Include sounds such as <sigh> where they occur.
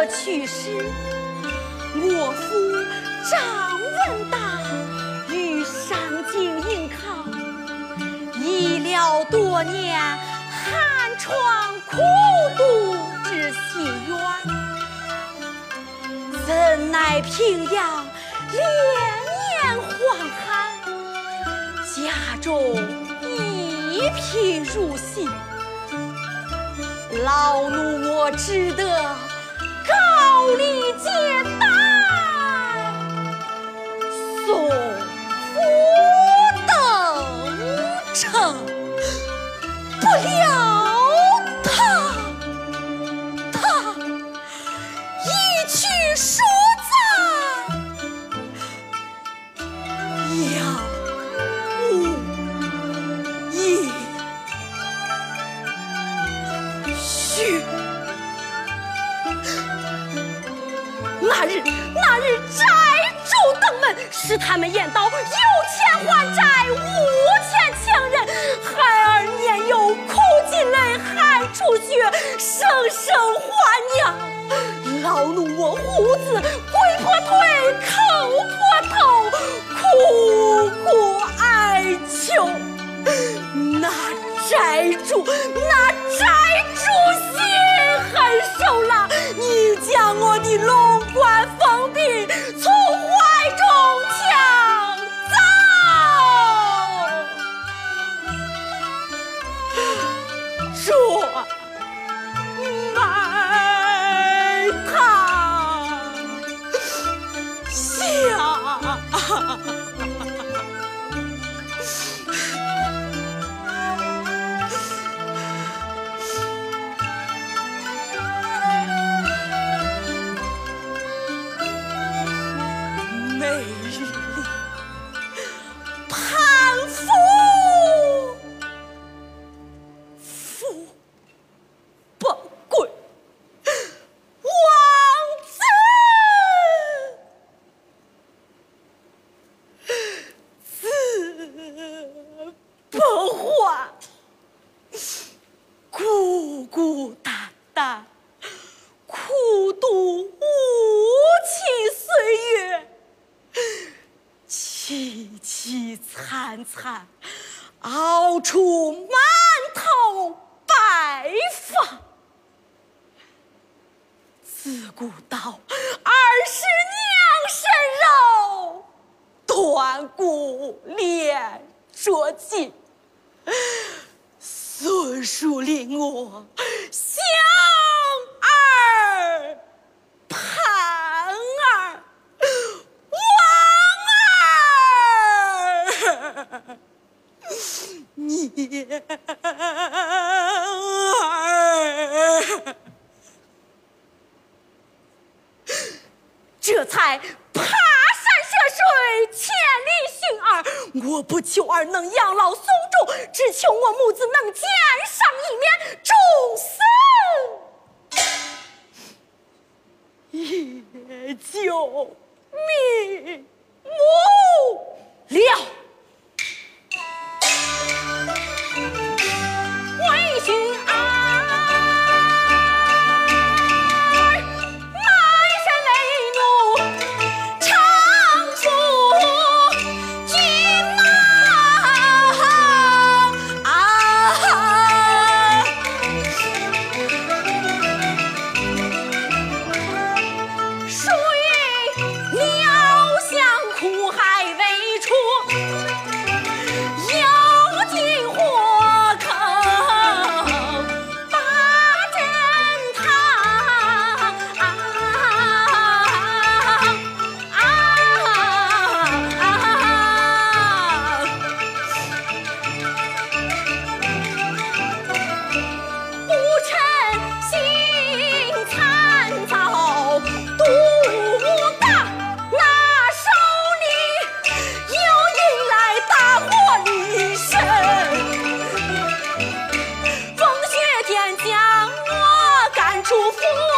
我去时，我夫张文达于上京应考，医疗多年，寒窗苦读之心愿，怎奈平阳连年荒旱，家中一贫如洗。老奴我只得高丽接待，送府登城，不料使他们言道有钱还债，无钱请人。孩儿年幼，哭尽泪，喊出血，声声唤娘。老奴我胡子跪破腿，叩破头，苦苦哀求。那债主，那债走，惨，熬出满头白发。自古道二十娘身肉，断骨连着筋。孙叔令我你 <laughs> 这才爬山涉水，千里寻儿。我不求儿能养老送终，只求我母子能见上一面，终生也就瞑目了。祝福。